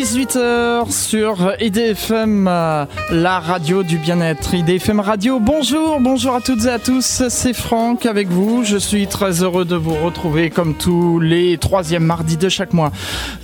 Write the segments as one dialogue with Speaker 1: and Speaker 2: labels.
Speaker 1: 18h sur IDFM, la radio du bien-être. IDFM Radio, bonjour, bonjour à toutes et à tous, c'est Franck avec vous. Je suis très heureux de vous retrouver comme tous les troisièmes mardis de chaque mois.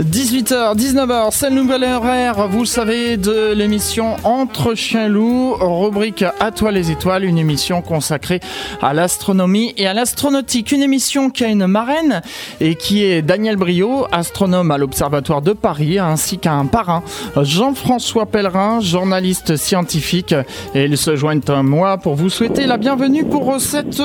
Speaker 1: 18h, 19h, c'est le nouvel horaire, vous savez, de l'émission Entre chiens loups, rubrique À toi les étoiles, une émission consacrée à l'astronomie et à l'astronautique. Une émission qui a une marraine et qui est Daniel Brio, astronome à l'Observatoire de Paris, ainsi qu'un parrain, Jean-François Pellerin, journaliste scientifique. Et ils se joignent à moi pour vous souhaiter la bienvenue pour cette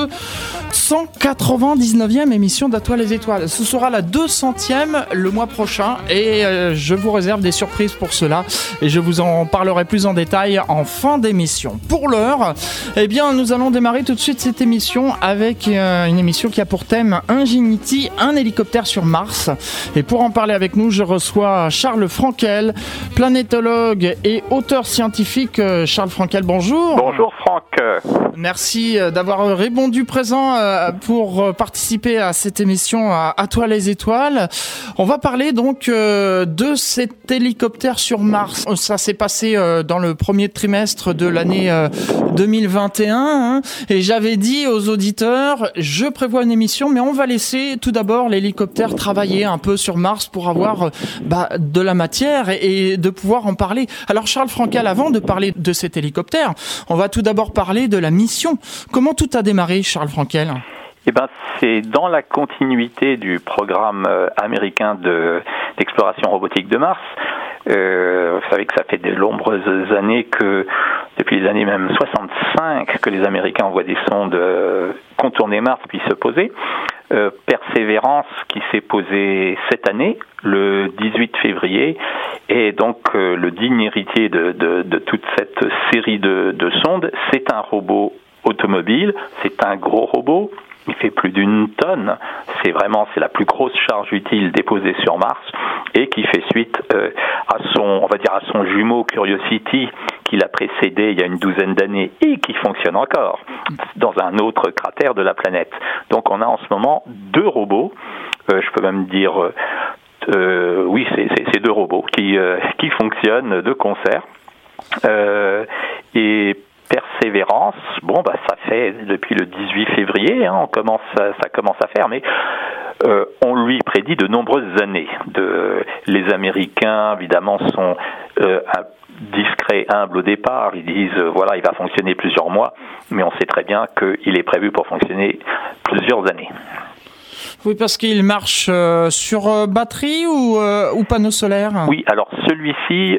Speaker 1: 199e émission d'Atoile les étoiles. Ce sera la 200e le mois prochain et euh, je vous réserve des surprises pour cela et je vous en parlerai plus en détail en fin d'émission. Pour l'heure, eh bien, nous allons démarrer tout de suite cette émission avec euh, une émission qui a pour thème Ingenuity, un hélicoptère sur Mars. Et pour en parler avec nous, je reçois Charles Frankel, planétologue et auteur scientifique. Euh, Charles Frankel, bonjour.
Speaker 2: Bonjour Franck.
Speaker 1: Merci d'avoir répondu présent pour participer à cette émission à, toi les étoiles. On va parler donc de cet hélicoptère sur Mars. Ça s'est passé dans le premier trimestre de l'année 2021 hein. et j'avais dit aux auditeurs, je prévois une émission, mais on va laisser tout d'abord l'hélicoptère travailler un peu sur Mars pour avoir bah, de la matière et, de pouvoir en parler. Alors Charles Frankel, avant de parler de cet hélicoptère, on va tout d'abord parler de la mission. Comment tout a démarré, Charles Frankel?
Speaker 2: Eh ben, c'est dans la continuité du programme euh, américain d'exploration robotique de Mars. Euh, vous savez que ça fait de nombreuses années que, depuis les années même 65, que les Américains envoient des sondes euh, contourner Mars puis se poser. Euh, Persévérance qui s'est posée cette année, le 18 février, et donc euh, le digne héritier de, toute cette série de sondes, c'est un robot automobile, c'est un gros robot il fait plus d'une tonne. C'est vraiment c'est la plus grosse charge utile déposée sur Mars et qui fait suite euh, à son on va dire à son jumeau Curiosity qui l'a précédé il y a une douzaine d'années et qui fonctionne encore dans un autre cratère de la planète. Donc on a en ce moment deux robots. Euh, je peux même dire euh, oui c'est deux robots qui qui fonctionnent de concert. et persévérance, bon, bah, ça fait depuis le 18 février, hein, on commence, ça commence à faire, mais euh, on lui prédit de nombreuses années. Les Américains, évidemment, sont euh, discrets, humbles au départ. Ils disent, euh, voilà, il va fonctionner plusieurs mois, mais on sait très bien qu'il est prévu pour fonctionner plusieurs années.
Speaker 1: Oui, parce qu'il marche euh, sur euh, batterie ou, euh, panneau solaire
Speaker 2: Oui, alors celui-ci,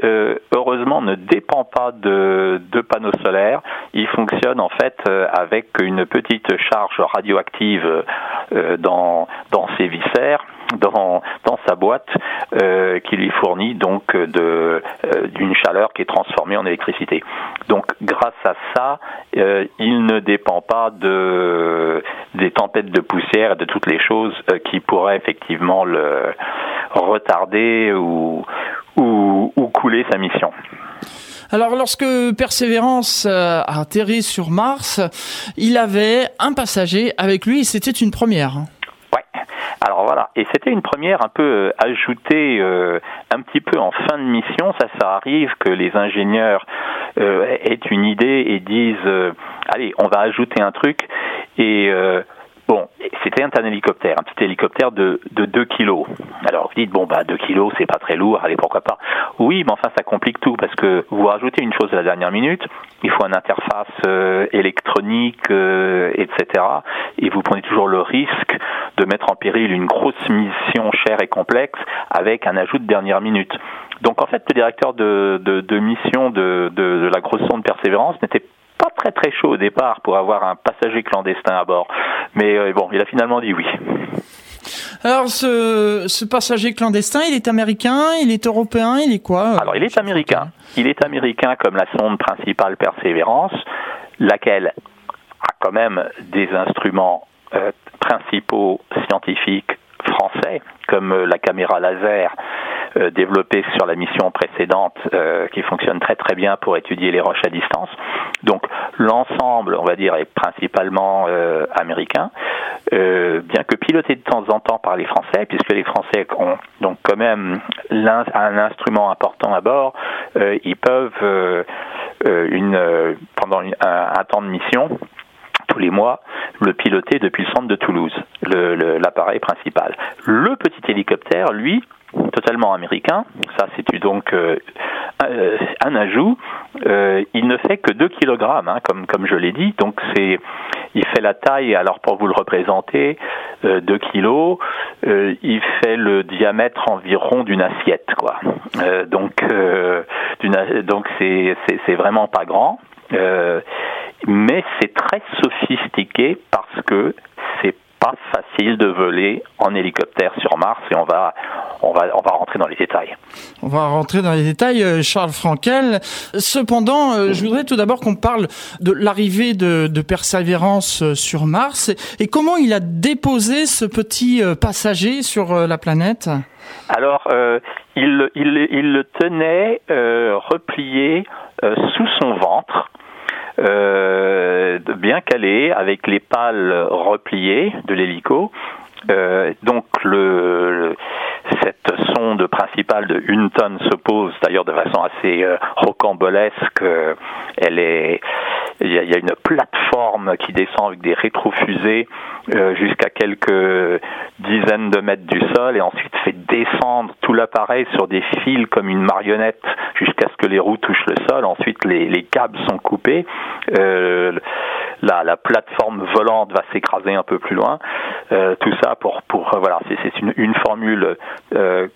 Speaker 2: heureusement, ne dépend pas de, de panneaux solaires. Il fonctionne en fait avec une petite charge radioactive dans, ses viscères dans, sa boîte qui lui fournit donc d'une chaleur qui est transformée en électricité. Donc grâce à ça, il ne dépend pas de des tempêtes de poussière et de toutes les choses euh, qui pourraient effectivement le retarder ou, ou, ou couler sa mission.
Speaker 1: Alors lorsque Persévérance a atterri sur Mars, il avait un passager avec lui et c'était une première.
Speaker 2: Alors voilà, et c'était une première un peu euh, ajoutée euh, un petit peu en fin de mission. Ça, ça arrive que les ingénieurs euh, aient une idée et disent allez, on va ajouter un truc et Bon, c'était un hélicoptère, un petit hélicoptère de, de 2 kilos. Alors vous dites, bon, bah 2 kilos, c'est pas très lourd, allez, pourquoi pas. Oui, mais enfin, ça complique tout, parce que vous rajoutez une chose à la dernière minute, il faut une interface euh, électronique, euh, etc. Et vous prenez toujours le risque de mettre en péril une grosse mission chère et complexe avec un ajout de dernière minute. Donc en fait, le directeur de, de, de mission de, de, la grosse sonde Persévérance n'était pas très très chaud au départ pour avoir un passager clandestin à bord. Mais euh, bon, il a finalement dit oui.
Speaker 1: Alors, ce, ce, passager clandestin, il est américain, il est européen, il est quoi
Speaker 2: euh, Alors, il est américain. Il est américain comme la sonde principale Persévérance, laquelle a quand même des instruments euh, principaux scientifiques français, comme la caméra laser euh, développé sur la mission précédente euh, qui fonctionne très très bien pour étudier les roches à distance. Donc l'ensemble, on va dire, est principalement euh, américain. bien que piloté de temps en temps par les Français, puisque les Français ont donc quand même un instrument important à bord, ils peuvent une pendant un temps de mission tous les mois le piloter depuis le centre de Toulouse, l'appareil principal. Le petit hélicoptère, lui, totalement américain, ça c'est donc euh, un ajout, euh, il ne fait que 2 kg, hein, comme, comme je l'ai dit, donc c'est il fait la taille, alors pour vous le représenter, euh, 2 kg, euh, il fait le diamètre environ d'une assiette, quoi. donc donc c'est vraiment pas grand. Euh, mais c'est très sophistiqué parce que c'est pas facile de voler en hélicoptère sur Mars et on va on va on va rentrer dans les détails.
Speaker 1: On va rentrer dans les détails, euh, Charles Frankel. Cependant, euh, je voudrais tout d'abord qu'on parle de l'arrivée de, de, Persévérance euh, sur Mars et, comment il a déposé ce petit passager sur la planète?
Speaker 2: Alors, il, il, il, le tenait replié sous son ventre bien calé, avec les pales repliées de l'hélico. Euh, donc le, cette sonde principale de une tonne se pose d'ailleurs de façon assez euh, rocambolesque. Elle est, il y, a, une plateforme qui descend avec des rétrofusées euh, jusqu'à quelques dizaines de mètres du sol et ensuite fait descendre tout l'appareil sur des fils comme une marionnette jusqu'à ce que les roues touchent le sol. Ensuite, les, les câbles sont coupés. Euh, la, la, plateforme volante va s'écraser un peu plus loin. Euh, tout ça pour, pour voilà, c'est une, une, formule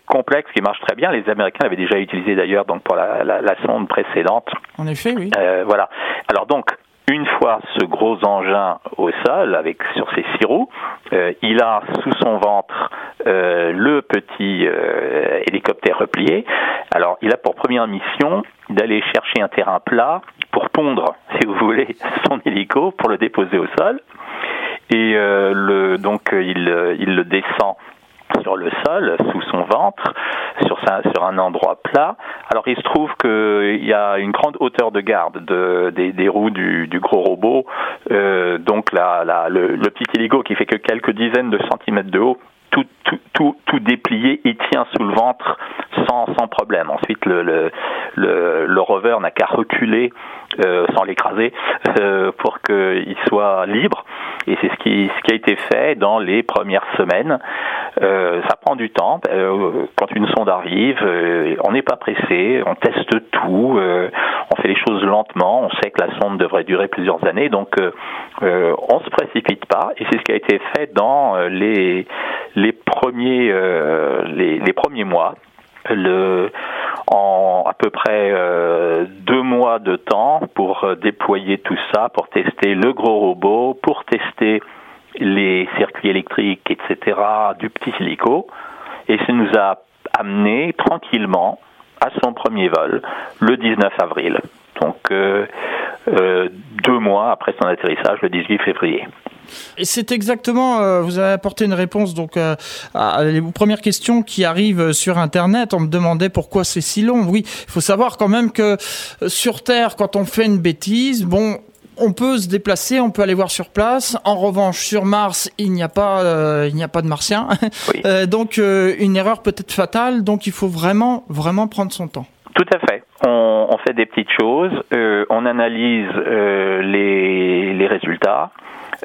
Speaker 2: complexe qui marche très bien. Les Américains l'avaient déjà utilisé d'ailleurs donc pour la, la, la, sonde précédente.
Speaker 1: En effet, oui.
Speaker 2: Voilà. Alors donc une fois ce gros engin au sol, avec sur ses six roues, euh, il a sous son ventre euh, le petit euh, hélicoptère replié. Alors, il a pour première mission d'aller chercher un terrain plat pour pondre, si vous voulez, son hélico pour le déposer au sol. Et le, donc, il, il le descend sur le sol, sous son ventre, sur, sur un endroit plat. Alors il se trouve qu'il y a une grande hauteur de garde de, des, roues du, gros robot, euh, donc la, la, le, le, petit hélico qui fait que quelques dizaines de centimètres de haut tout, tout, tout, tout, déplié, il tient sous le ventre sans, sans problème. Ensuite, le, le, le, le rover n'a qu'à reculer euh, sans l'écraser euh, pour qu'il soit libre. Et c'est ce qui, ce qui a été fait dans les premières semaines. Euh, ça prend du temps. Euh, quand une sonde arrive, euh, on n'est pas pressé, on teste tout, on fait les choses lentement. On sait que la sonde devrait durer plusieurs années, donc on se précipite pas. Et c'est ce qui a été fait dans les les premiers les, les premiers mois. Le, en à peu près deux mois de temps pour déployer tout ça, pour tester le gros robot, pour tester les circuits électriques, etc., du petit hélico, et ça nous a amené tranquillement à son premier vol le 19 avril. Donc euh, euh, deux mois après son atterrissage, le 18 février.
Speaker 1: Et c'est exactement, euh, vous avez apporté une réponse donc à les premières questions qui arrivent sur Internet. On me demandait pourquoi c'est si long. Oui, il faut savoir quand même que sur Terre, quand on fait une bêtise, bon, on peut se déplacer, on peut aller voir sur place. En revanche, sur Mars, il n'y a pas, euh, il n'y a pas de Martiens. Euh, donc, euh, une erreur peut être fatale. Donc, il faut vraiment, vraiment prendre son temps.
Speaker 2: Tout à fait. On, on fait des petites choses, on analyse les, les résultats.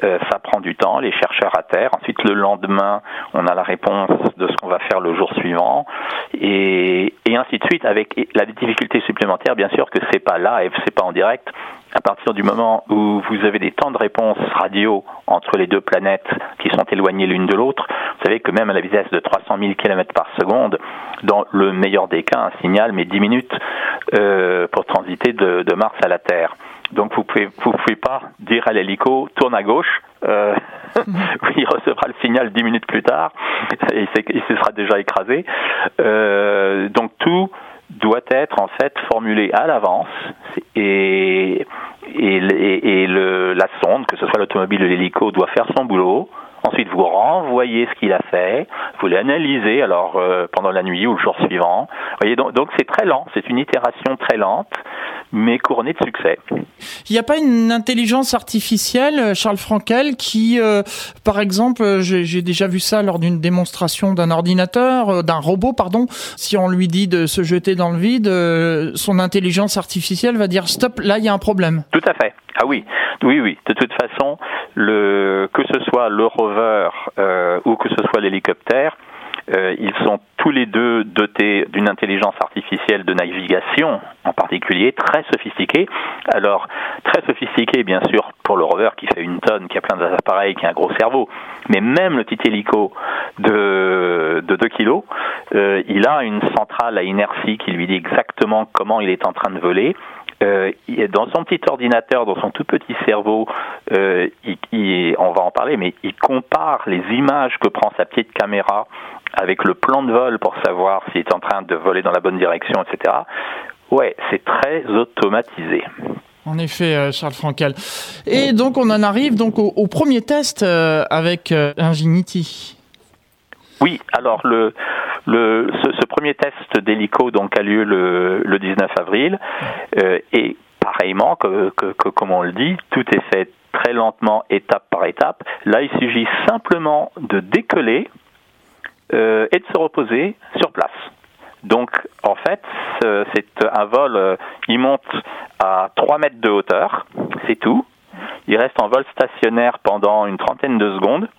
Speaker 2: Euh, ça prend du temps, les chercheurs à terre. Ensuite, le lendemain, on a la réponse de ce qu'on va faire le jour suivant, et, et ainsi de suite. Avec la difficulté supplémentaire, bien sûr, que c'est pas et c'est pas en direct. À partir du moment où vous avez des temps de réponse radio entre les deux planètes qui sont éloignées l'une de l'autre, vous savez que même à la vitesse de 300 000 km par seconde, dans le meilleur des cas, un signal met 10 minutes euh, pour transiter de, de Mars à la Terre. Donc vous pouvez vous pouvez pas dire à l'hélico tourne à gauche. Euh, il recevra le signal dix minutes plus tard et il se sera déjà écrasé. Euh, donc tout doit être en fait formulé à l'avance et et, et, le, la sonde, que ce soit l'automobile ou l'hélico, doit faire son boulot Ensuite, vous renvoyez ce qu'il a fait, vous l'analysez alors euh, pendant la nuit ou le jour suivant. voyez, donc donc c'est très lent, c'est une itération très lente, mais couronnée de succès.
Speaker 1: Il n'y a pas une intelligence artificielle, euh, Charles Frankel, qui, euh, par exemple, j'ai déjà vu ça lors d'une démonstration d'un ordinateur, d'un robot, pardon, si on lui dit de se jeter dans le vide, son intelligence artificielle va dire stop, là il y a un problème.
Speaker 2: Tout à fait. Ah oui, oui, oui. De toute façon, le, que ce soit le rover euh, ou que ce soit l'hélicoptère, euh, ils sont tous les deux dotés d'une intelligence artificielle de navigation, en particulier très sophistiquée. Alors, très sophistiquée, bien sûr, pour le rover qui fait une tonne, qui a plein d'appareils, qui a un gros cerveau. Mais même le petit hélico de, de 2 kilos, euh, il a une centrale à inertie qui lui dit exactement comment il est en train de voler euh, dans son petit ordinateur, dans son tout petit cerveau, euh, on va en parler, mais il compare les images que prend sa petite caméra avec le plan de vol pour savoir s'il est en train de voler dans la bonne direction, etc. Ouais, c'est très automatisé.
Speaker 1: En effet, euh, Charles Frankel. Et donc, on en arrive donc au, premier test avec Ingenuity.
Speaker 2: Oui, alors le, le, ce, premier test d'hélico donc a lieu le, le 19 avril euh, et pareillement que, que, comme on le dit, tout est fait très lentement, étape par étape. Là, il suffit simplement de décoller euh, et de se reposer sur place. Donc, en fait, c'est un vol, euh, il monte à 3 mètres de hauteur, c'est tout. Il reste en vol stationnaire pendant une trentaine de secondes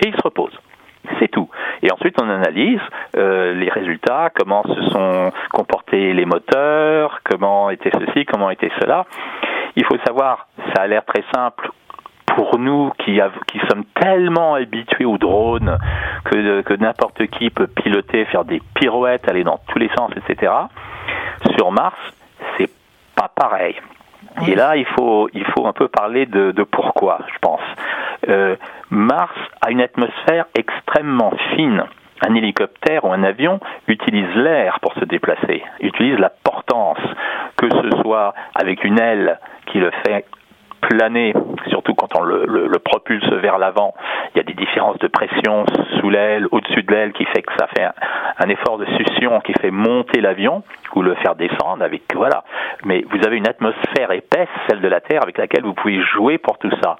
Speaker 2: et il se repose. C'est tout. Et ensuite, on analyse euh, les résultats, comment se sont comportés les moteurs, comment était ceci, comment était cela. Il faut savoir, ça a l'air très simple pour nous qui, sommes tellement habitués aux drones que, que n'importe qui peut piloter, faire des pirouettes, aller dans tous les sens, etc. Sur Mars, c'est pas pareil. Et là, il faut, il faut un peu parler de, de pourquoi, je pense. Euh, Mars a une atmosphère extrêmement fine. Un hélicoptère ou un avion utilise l'air pour se déplacer, utilise la portance, que ce soit avec une aile qui le fait planer, surtout quand on le, propulse vers l'avant. Il y a des différences de pression sous l'aile, au-dessus de l'aile, qui fait que ça fait un, effort de succion qui fait monter l'avion ou le faire descendre avec voilà. Mais vous avez une atmosphère épaisse, celle de la Terre, avec laquelle vous pouvez jouer pour tout ça.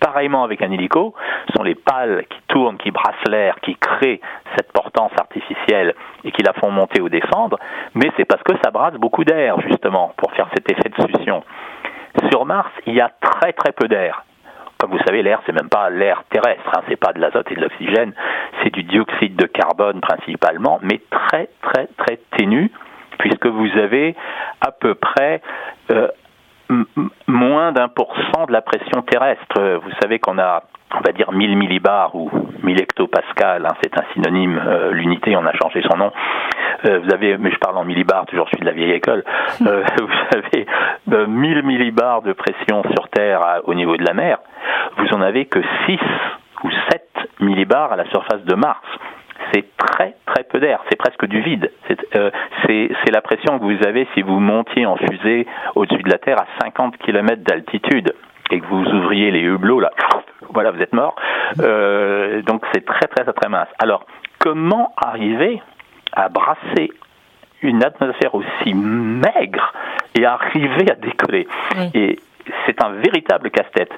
Speaker 2: Pareillement avec un hélico, ce sont les pales qui tournent, qui brassent l'air, qui créent cette portance artificielle et qui la font monter ou descendre, mais c'est parce que ça brasse beaucoup d'air, justement, pour faire cet effet de succion. Sur Mars, il y a très très peu d'air. Comme vous savez, l'air, c'est même pas l'air terrestre, hein, c'est pas de l'azote et de l'oxygène, c'est du dioxyde de carbone principalement, mais très très très ténu, puisque vous avez à peu près euh, moins d'un pour cent de la pression terrestre. Vous savez qu'on a on va dire 1000 millibars ou 1000 hectopascal, hein, c'est un synonyme, euh, l'unité, on a changé son nom. Euh, vous avez, mais je parle en millibars, toujours je suis de la vieille école, euh, vous avez 1000 millibars de pression sur Terre au niveau de la mer, vous en avez que 6 ou 7 millibars à la surface de Mars. C'est très très peu d'air, c'est presque du vide. C'est la pression que vous avez si vous montiez en fusée au-dessus de la Terre à 50 km d'altitude et que vous ouvriez les hublots là, voilà, vous êtes mort. Euh, donc c'est très très très mince. Alors comment arriver à brasser une atmosphère aussi maigre et arriver à décoller Et c'est un véritable casse-tête.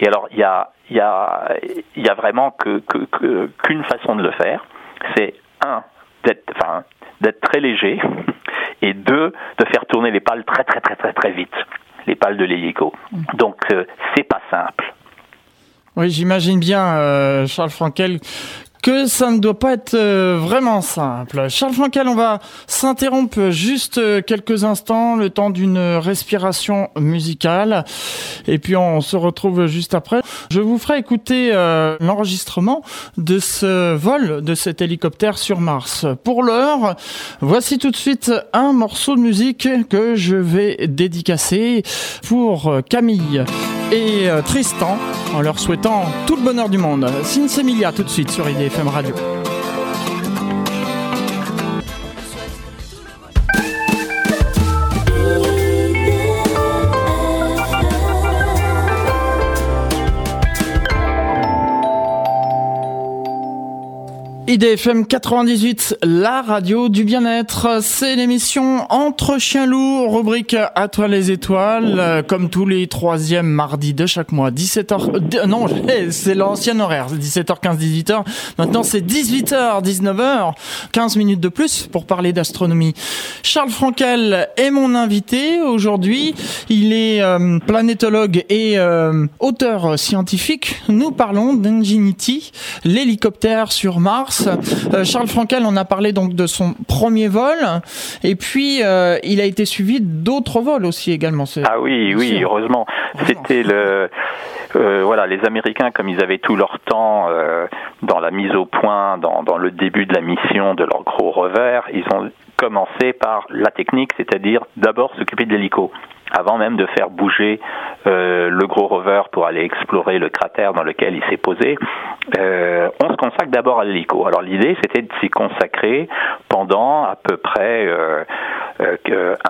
Speaker 2: Et alors il y a il y a il y a vraiment que qu'une façon de le faire, c'est un d'être enfin d'être très léger et deux de faire tourner les pales très très très très très vite les pales de l'hélico. Mm. Donc euh, c'est pas simple.
Speaker 1: Oui, j'imagine bien, euh, Charles Frankel, que ça ne doit pas être euh, vraiment simple. Charles Frankel, on va s'interrompre juste euh, quelques instants, le temps d'une respiration musicale, et puis on se retrouve juste après. Je vous ferai écouter euh, l'enregistrement de ce vol de cet hélicoptère sur Mars. Pour l'heure, voici tout de suite un morceau de musique que je vais dédicacer pour Camille et Tristan en leur souhaitant tout le bonheur du monde. Sinsemilia tout de suite sur IDF. FM Radio. IDFM 98, la radio du bien-être. C'est l'émission Entre chiens lourds, rubrique à toi les étoiles, euh, comme tous les troisièmes mardis de chaque mois. 17h, non, c'est l'ancien horaire, 17h15, 18h. Maintenant, c'est 18h, 19h, 15 minutes de plus pour parler d'astronomie. Charles Frankel est mon invité aujourd'hui. Il est euh, planétologue et euh, auteur scientifique. Nous parlons d'Ingenuity, l'hélicoptère sur Mars euh, Charles Frankel en a parlé donc de son premier vol, et puis euh, il a été suivi d'autres vols aussi également.
Speaker 2: Ah oui, oui, heureusement. C'était le euh, voilà, les Américains, comme ils avaient tout leur temps dans la mise au point, dans, dans, le début de la mission de leur gros revers, ils ont commencé par la technique, c'est-à-dire d'abord s'occuper de l'hélico avant même de faire bouger euh, le gros rover pour aller explorer le cratère dans lequel il s'est posé, euh, on se consacre d'abord à l'hélico. Alors l'idée, c'était de s'y consacrer pendant à peu près euh,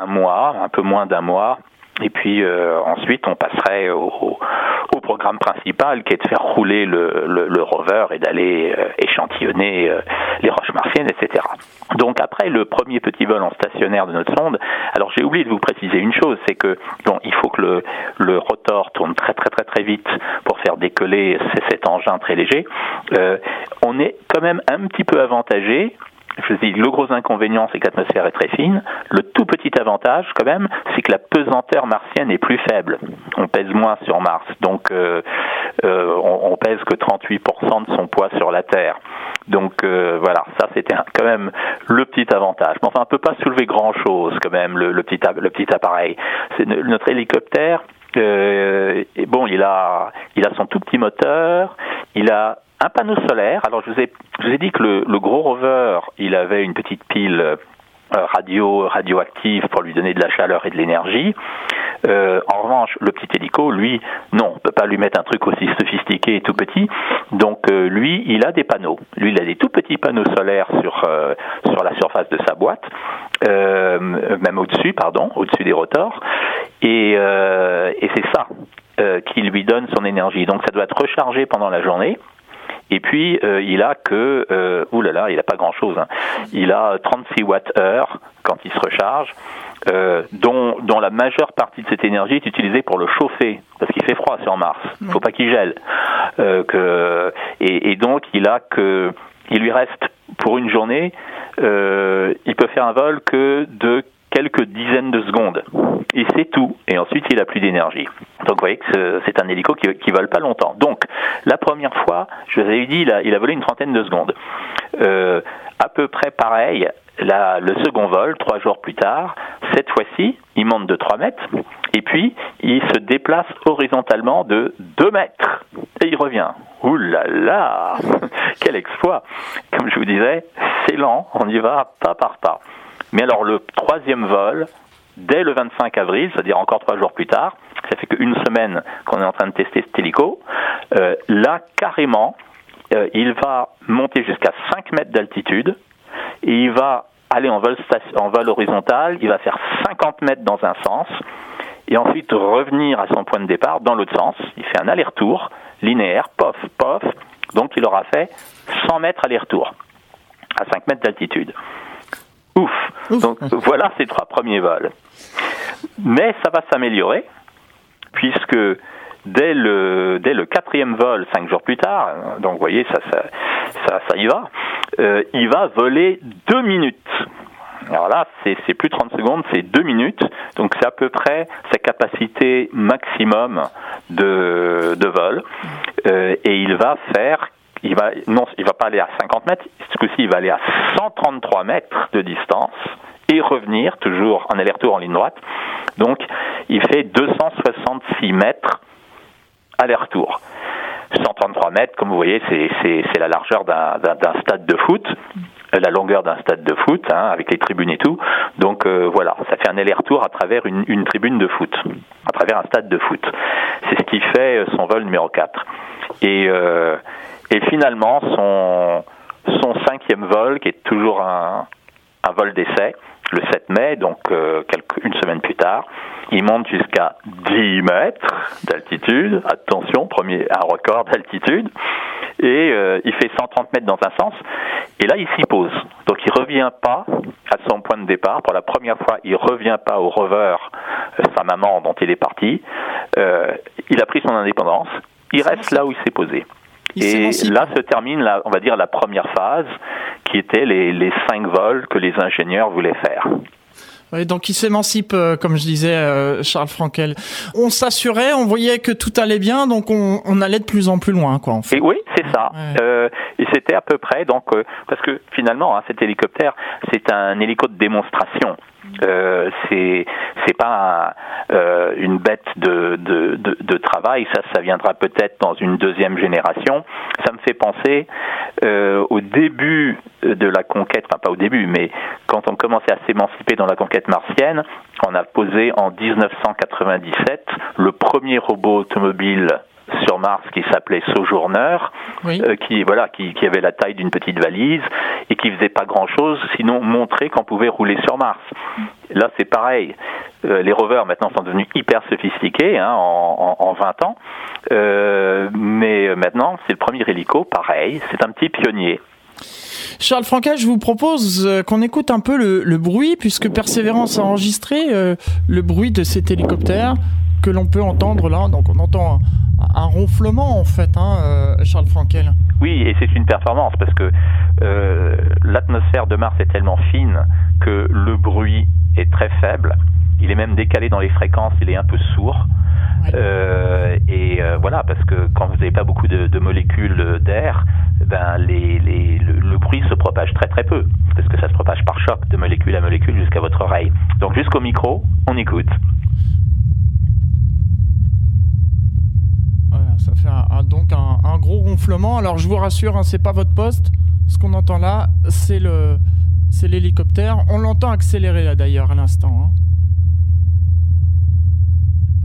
Speaker 2: un mois, un peu moins d'un mois, et puis euh, ensuite, on passerait au, au, programme principal qui est de faire rouler le, le, le rover et d'aller euh, échantillonner euh, les roches martiennes, etc. Donc après le premier petit vol en stationnaire de notre sonde, alors j'ai oublié de vous préciser une chose, c'est que bon, il faut que le, le rotor tourne très très très très vite pour faire décoller cet engin très léger. on est quand même un petit peu avantagé je dis, le gros inconvénient, c'est que l'atmosphère est très fine. Le tout petit avantage, quand même, c'est que la pesanteur martienne est plus faible. On pèse moins sur Mars, donc euh, euh, on, pèse que 38% de son poids sur la Terre. Donc euh, voilà, ça c'était quand même le petit avantage. Mais enfin, on peut pas soulever grand-chose quand même, le, le, petit, le petit appareil. C'est notre hélicoptère. Euh, bon, il a, il a son tout petit moteur, il a un panneau solaire. Alors je vous ai, je vous ai dit que le, le, gros rover, il avait une petite pile euh, radio radioactive pour lui donner de la chaleur et de l'énergie. Euh, en revanche, le petit hélico, lui, non, on peut pas lui mettre un truc aussi sophistiqué et tout petit. Donc euh, lui, il a des panneaux. Lui, il a des tout petits panneaux solaires sur euh, sur la surface de sa boîte, euh, même au-dessus, pardon, au-dessus des rotors. Et, euh, et c'est ça qui lui donne son énergie. Donc ça doit être rechargé pendant la journée. Et puis, euh, il a que, euh, oulala, il n'a pas grand-chose. Hein. Il a 36 watts-heure quand il se recharge, euh, dont, dont la majeure partie de cette énergie est utilisée pour le chauffer, parce qu'il fait froid sur Mars. Il ne faut pas qu'il gèle. Euh, que, et, et, donc, il a que, il lui reste pour une journée, il peut faire un vol que de quelques dizaines de secondes. Et c'est tout. Et ensuite, il a plus d'énergie. Donc, vous voyez que c'est un hélico qui, vole pas longtemps. Donc, la première fois, je vous avais dit, il a, volé une trentaine de secondes. Euh, à peu près pareil, le second vol, trois jours plus tard, cette fois-ci, il monte de 3 mètres, et puis il se déplace horizontalement de 2 mètres, et il revient. Ouh là là Quel exploit Comme je vous disais, c'est lent, on y va pas par pas. Mais alors le troisième vol, dès le 25 avril, c'est-à-dire encore trois jours plus tard, ça fait qu'une semaine qu'on est en train de tester cet hélico, euh, là carrément, euh, il va monter jusqu'à 5 mètres d'altitude et il va aller en vol, en vol horizontal, il va faire 50 mètres dans un sens et ensuite revenir à son point de départ dans l'autre sens. Il fait un aller-retour linéaire, pof, pof, donc il aura fait 100 mètres aller-retour à 5 mètres d'altitude. Ouf. Donc voilà ces trois premiers vols. Mais ça va s'améliorer puisque dès le dès le quatrième vol, cinq jours plus tard, donc vous voyez ça ça ça, ça y va, euh, il va voler deux minutes. Alors là, c'est plus 30 secondes, c'est deux minutes. Donc c'est à peu près sa capacité maximum de, de vol. Euh, et il va faire il va non, il va pas aller à 50 mètres, ce coup-ci il va aller à 133 mètres de distance et revenir toujours en aller-retour en ligne droite. Donc il fait 266 mètres aller-retour. 133 mètres, comme vous voyez, c'est la largeur d'un stade de foot, la longueur d'un stade de foot, hein, avec les tribunes et tout. Donc euh, voilà, ça fait un aller-retour à travers une, une, tribune de foot, à travers un stade de foot. C'est ce qui fait euh, son vol numéro 4. Et, euh, et finalement, son, son cinquième vol, qui est toujours un, un vol d'essai, le 7 mai, donc quelques, une semaine plus tard. Il monte jusqu'à 10 mètres d'altitude. Attention, premier un record d'altitude. Et il fait 130 mètres dans un sens. Et là, il s'y pose. Donc il revient pas à son point de départ. Pour la première fois, il revient pas au rover, sa maman dont il est parti. il a pris son indépendance. Il reste là où il s'est posé. Et là se termine, la, on va dire, la première phase, qui était les, les cinq vols que les ingénieurs voulaient faire.
Speaker 1: Oui, donc il s'émancipe, euh, comme je disais, euh, Charles Frankel. On s'assurait, on voyait que tout allait bien, donc on, on allait de plus en plus loin, quoi. En fait.
Speaker 2: Et oui, c'est ça. Euh, et c'était à peu près, donc, euh, parce que finalement, hein, cet hélicoptère, c'est un hélico de démonstration. Euh, c'est c'est pas euh, une bête de, de, de, de, travail, ça ça viendra peut-être dans une deuxième génération. Ça me fait penser euh, au début de la conquête, enfin pas au début, mais quand on commençait à s'émanciper dans la conquête martienne, on a posé en 1997 le premier robot automobile sur Mars qui s'appelait Sojourner, euh, qui voilà, qui, qui, avait la taille d'une petite valise et qui faisait pas grand chose, sinon montrer qu'on pouvait rouler sur Mars. Là, c'est pareil. Euh, les rovers maintenant sont devenus hyper sophistiqués hein, en, en, en, 20 ans, euh, mais maintenant c'est le premier hélico, pareil, c'est un petit pionnier.
Speaker 1: Charles Franca, je vous propose qu'on écoute un peu le, le, bruit, puisque Persévérance a enregistré le bruit de cet hélicoptère que l'on peut entendre là. Donc on entend un, un ronflement en fait, hein, euh, Charles Frankel.
Speaker 2: Oui, et c'est une performance parce que euh, l'atmosphère de Mars est tellement fine que le bruit est très faible. Il est même décalé dans les fréquences, il est un peu sourd. Euh, et euh, voilà, parce que quand vous n'avez pas beaucoup de, de molécules d'air, ben les, les, le, le, bruit se propage très très peu, parce que ça se propage par choc de molécule à molécule jusqu'à votre oreille. Donc jusqu'au micro, on écoute.
Speaker 1: Voilà, ça fait un, un, donc un, un, gros ronflement. Alors je vous rassure, hein, c'est pas votre poste. Ce qu'on entend là, c'est le c'est l'hélicoptère. On l'entend accélérer là d'ailleurs à l'instant. Hein.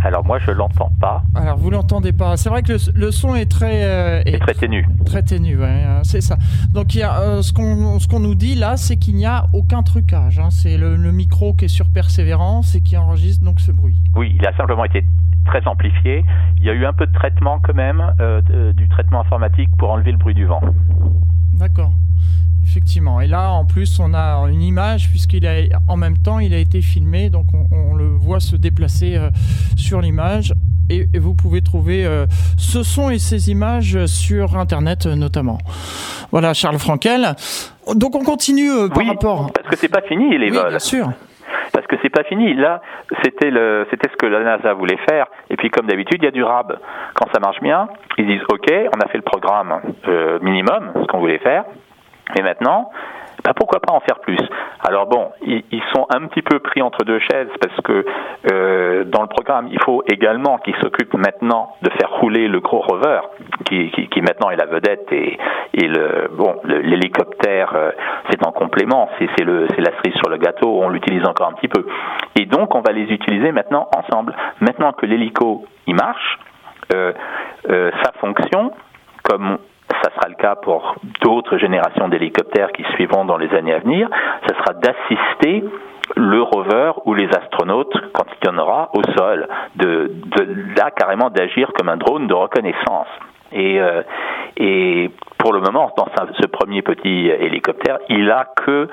Speaker 2: Alors moi je l'entends pas.
Speaker 1: Alors vous l'entendez pas. C'est vrai que le, le, son est très
Speaker 2: euh, est très ténu.
Speaker 1: Très ténu, ouais, euh, c'est ça. Donc il y a euh, ce qu'on ce qu'on nous dit là, c'est qu'il n'y a aucun trucage. Hein. C'est le, le, micro qui est sur persévérance et qui enregistre donc ce bruit.
Speaker 2: Oui, il a simplement été très amplifié. Il y a eu un peu de traitement quand même, euh, de, du traitement informatique pour enlever le bruit du vent.
Speaker 1: D'accord. Effectivement. Et là, en plus, on a une image puisqu'il a, en même temps, il a été filmé, donc on, on le voit se déplacer euh, sur l'image. Et, et, vous pouvez trouver euh, ce son et ces images sur Internet euh, notamment. Voilà, Charles Frankel. Donc on continue euh, par
Speaker 2: oui,
Speaker 1: rapport.
Speaker 2: Parce que c'est pas fini les
Speaker 1: oui,
Speaker 2: vols.
Speaker 1: Bien sûr
Speaker 2: parce que c'est pas fini. Là, c'était ce que la NASA voulait faire. Et puis, comme d'habitude, il y a du rab. Quand ça marche bien, ils disent OK, on a fait le programme euh, minimum, ce qu'on voulait faire. Et maintenant, bah pourquoi pas en faire plus? Alors bon, ils, ils, sont un petit peu pris entre deux chaises parce que euh, dans le programme, il faut également qu'ils s'occupent maintenant de faire rouler le gros rover, qui, qui, qui maintenant est la vedette et, et le bon l'hélicoptère, euh, c'est en complément, c'est le c'est la cerise sur le gâteau, on l'utilise encore un petit peu. Et donc on va les utiliser maintenant ensemble. Maintenant que l'hélico il marche, euh, sa fonction comme ça sera le cas pour d'autres générations d'hélicoptères qui suivront dans les années à venir, ça sera d'assister le rover ou les astronautes, quand il y en aura, au sol, de, de là carrément d'agir comme un drone de reconnaissance. Et, euh, et pour le moment, dans ce premier petit hélicoptère, il a que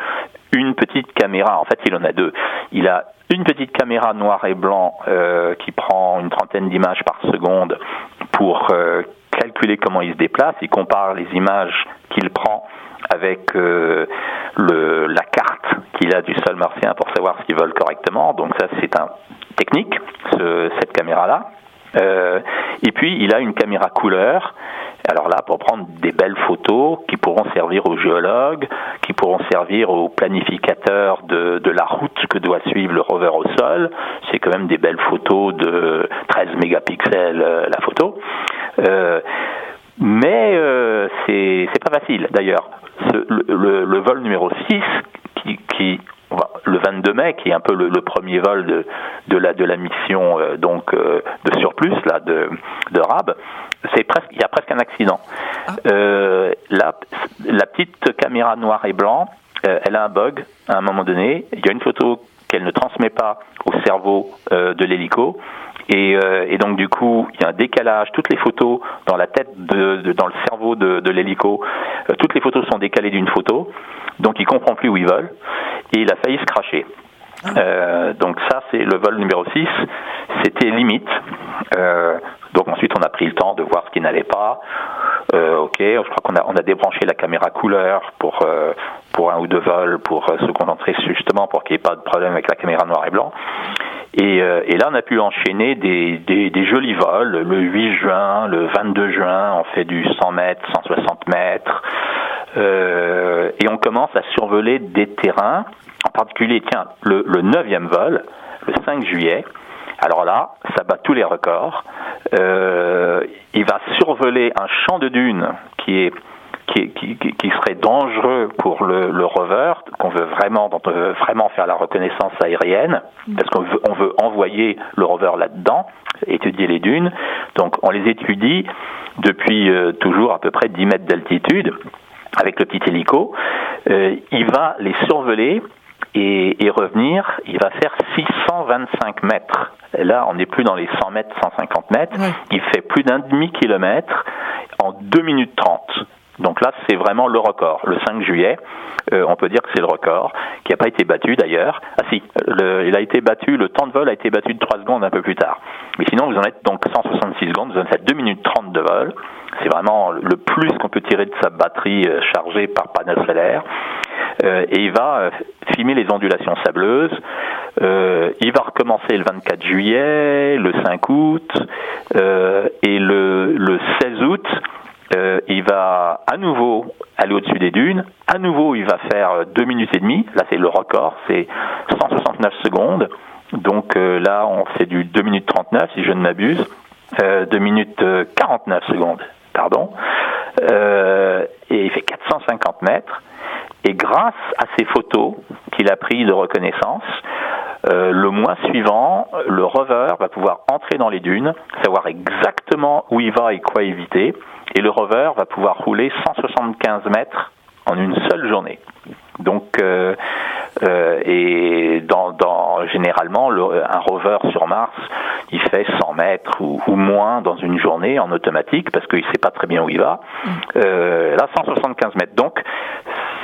Speaker 2: une petite caméra. En fait, il en a deux. Il a une petite caméra noir et blanc euh, qui prend une trentaine d'images par seconde pour euh, calculer comment il se déplace, il compare les images qu'il prend avec euh, la carte qu'il a du sol martien pour savoir s'il vole correctement. Donc ça, c'est un technique, ce, cette caméra-là. Euh, et puis, il a une caméra couleur. Alors là, pour prendre des belles photos qui pourront servir aux géologues, qui pourront servir aux planificateurs de, la route que doit suivre le rover au sol. C'est quand même des belles photos de 13 mégapixels euh, la photo. Euh, mais euh, c'est pas facile d'ailleurs. Le, vol numéro 6 qui, qui le 22 mai, qui est un peu le, le premier vol de, de, la, de la mission euh, donc euh, de surplus là de, de Rab, c'est presque il y a presque un accident. Ah. Euh, la, la petite caméra noir et blanc, elle a un bug à un moment donné. Il y a une photo qu'elle ne transmet pas au cerveau de l'hélico. Et, donc du coup, il y a un décalage. Toutes les photos dans la tête, de, dans le cerveau de, de l'hélico, toutes les photos sont décalées d'une photo. Donc il comprend plus où il vole et il a failli se cracher. Euh, donc ça, c'est le vol numéro 6. C'était limite. Euh, donc ensuite, on a pris le temps de voir ce qui n'allait pas. Euh, ok, je crois qu'on a, on a débranché la caméra couleur pour, euh, pour un ou deux vols, pour euh, se concentrer justement pour qu'il n'y ait pas de problème avec la caméra noir et blanc. Et, euh, et, là, on a pu enchaîner des, des, des, jolis vols. Le 8 juin, le 22 juin, on fait du 100 mètres, 160 mètres. Euh, et on commence à survoler des terrains en particulier, tiens, le, le 9e vol, le 5 juillet, alors là, ça bat tous les records. Euh, il va survoler un champ de dunes qui est qui, serait dangereux pour le, le rover, qu'on veut vraiment, dont on veut vraiment faire la reconnaissance aérienne, parce qu'on veut, on veut envoyer le rover là-dedans, étudier les dunes. Donc on les étudie depuis euh, toujours à peu près 10 mètres d'altitude avec le petit hélico. Euh, il va les survoler et, revenir, il va faire 625 mètres. là, on n'est plus dans les 100 mètres, 150 mètres. Il fait plus d'un demi-kilomètre en 2 minutes 30. Donc là, c'est vraiment le record. Le 5 juillet, euh, on peut dire que c'est le record, qui n'a pas été battu d'ailleurs. Ah si, il a été battu, le temps de vol a été battu de 3 secondes un peu plus tard. Mais sinon, vous en êtes donc 166 secondes, vous en êtes 2 minutes 30 de vol. C'est vraiment le plus qu'on peut tirer de sa batterie euh, chargée par panneau solaire. Euh, et il va euh, filmer les ondulations sableuses. Euh, il va recommencer le 24 juillet, le 5 août et le, le 16 août. Il va à nouveau aller au-dessus des dunes. À nouveau, il va faire 2 minutes et demie. Là, c'est le record, c'est 169 secondes. Donc là, on fait du 2 minutes 39, si je ne m'abuse. 2 minutes 49 secondes, pardon. et il fait 450 mètres. Et grâce à ces photos qu'il a prises de reconnaissance, euh, le mois suivant, le rover va pouvoir entrer dans les dunes, savoir exactement où il va et quoi éviter, et le rover va pouvoir rouler 175 mètres en une seule journée. Donc, euh, euh, et dans, dans généralement, un rover sur Mars, il fait 100 mètres ou, ou moins dans une journée en automatique parce qu'il ne sait pas très bien où il va. Mm. Euh, là, 175 mètres. Donc,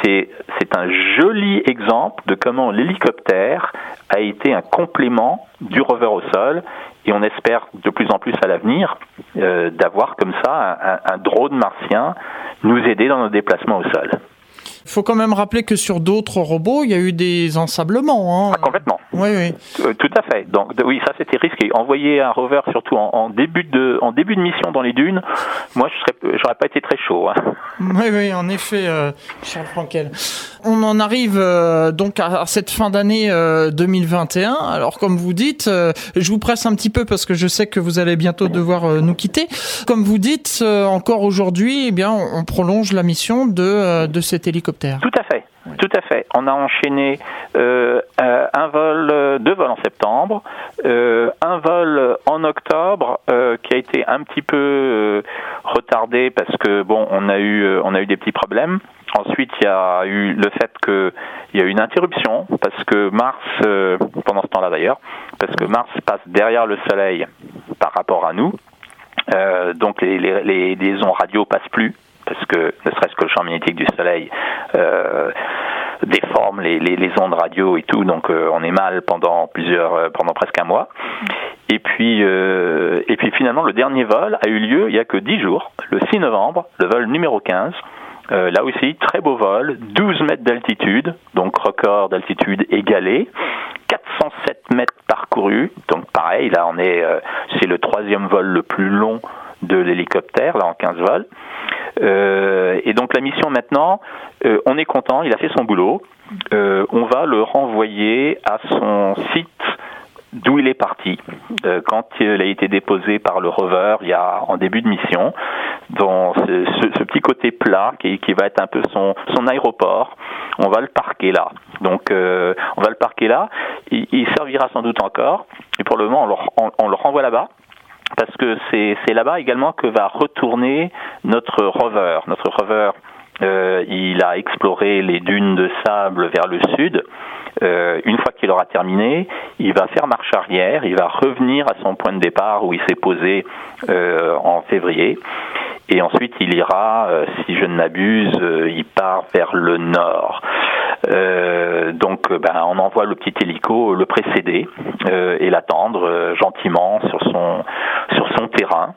Speaker 2: c'est un joli exemple de comment l'hélicoptère a été un complément du rover au sol et on espère de plus en plus à l'avenir euh, d'avoir comme ça un, un drone martien nous aider dans nos déplacements au sol.
Speaker 1: Il faut quand même rappeler que sur d'autres robots, il y a eu des ensablements.
Speaker 2: Hein. Ah, complètement.
Speaker 1: Oui, oui.
Speaker 2: Euh, tout à fait. Donc oui, ça c'était risqué. Envoyer un rover surtout en, début de en début de mission dans les dunes, moi je serais j'aurais pas été très chaud. Hein.
Speaker 1: Oui, oui, en effet, euh, Charles Frankel. On en arrive euh, donc à, cette fin d'année 2021. Alors comme vous dites, je vous presse un petit peu parce que je sais que vous allez bientôt devoir nous quitter. Comme vous dites, encore aujourd'hui, eh bien, on, prolonge la mission de de cet hélicoptère
Speaker 2: tout à fait. Tout à fait. On a enchaîné euh, euh, un vol, euh, deux vols en septembre, un vol en octobre qui a été un petit peu retardé parce que bon, on a eu, on a eu des petits problèmes. Ensuite, il y a eu le fait qu'il y a eu une interruption parce que Mars, pendant ce temps-là d'ailleurs, parce que Mars passe derrière le Soleil par rapport à nous. donc les, les, les liaisons radio passent plus parce que ne serait-ce que le champ magnétique du Soleil euh, déforme les, ondes radio et tout, donc euh, on est mal pendant plusieurs, euh, pendant presque un mois. Et puis, et puis finalement, le dernier vol a eu lieu il y a que 10 jours, le 6 novembre, le vol numéro 15. Là aussi, très beau vol, 12 mètres d'altitude, donc record d'altitude égalé, 407 mètres parcourus, donc pareil, là on est, c'est le troisième vol le plus long de l'hélicoptère, là en 15 vols. Euh, et donc la mission maintenant, euh, on est content, il a fait son boulot. Euh, on va le renvoyer à son site d'où il est parti. Quand il a été déposé par le rover il y a en début de mission dans ce, petit côté plat qui, va être un peu son, son aéroport on va le parquer là. Donc on va le parquer là. Il, servira sans doute encore. Et pour le moment on le renvoie là-bas. Parce que c'est là-bas également que va retourner notre rover, notre rover il a exploré les dunes de sable vers le sud. une fois qu'il aura terminé, il va faire marche arrière, il va revenir à son point de départ où il s'est posé en février. Et ensuite, il ira, si je ne m'abuse, il part vers le nord. Euh, donc, euh, ben, on envoie le petit hélico le précéder euh, et l'attendre euh, gentiment sur son sur son terrain.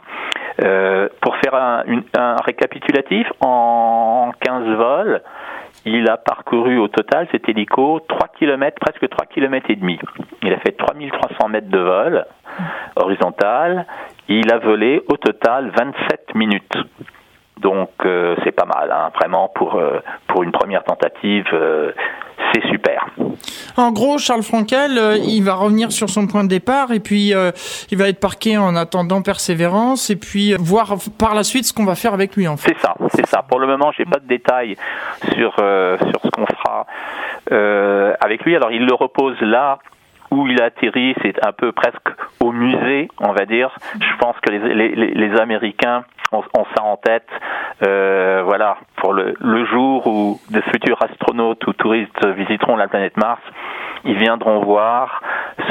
Speaker 2: Pour faire un, récapitulatif, en 15 vols, il a parcouru au total cet hélico 3 km, presque 3 km et demi. Il a fait 3300 mètres de vol horizontal. Il a volé au total 27 minutes. Donc euh, c'est pas mal, hein, vraiment pour euh, pour une première tentative, euh, c'est super.
Speaker 1: En gros, Charles Frankel, il va revenir sur son point de départ et puis il va être parqué en attendant persévérance et puis voir par la suite ce qu'on va faire avec lui. En
Speaker 2: fait. C'est ça, c'est ça. Pour le moment, j'ai pas de détails sur sur ce qu'on fera avec lui. Alors il le repose là où il a atterri, c'est un peu presque au musée, on va dire. Je pense que les, les, les Américains ont, ça en tête. Euh, voilà, pour le, le, jour où de futurs astronautes ou touristes visiteront la planète Mars, ils viendront voir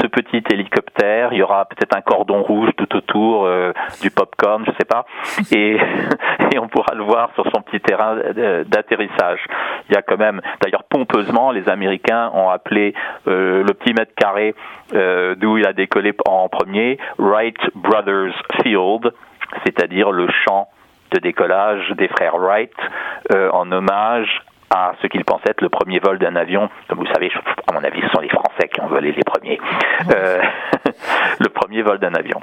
Speaker 2: ce petit hélicoptère. Il y aura peut-être un cordon rouge tout autour, euh, du popcorn, je sais pas, et, et on pourra le voir sur son petit terrain d'atterrissage. Il y a quand même, d'ailleurs pompeusement, les Américains ont appelé euh, le petit mètre carré euh, d'où il a décollé en premier Wright Brothers Field c'est-à-dire le champ de décollage des frères Wright euh, en hommage à ce qu'ils pensaient être le premier vol d'un avion. Comme vous savez, à mon avis, ce sont les Français qui ont volé les premiers. Euh, le premier vol d'un avion.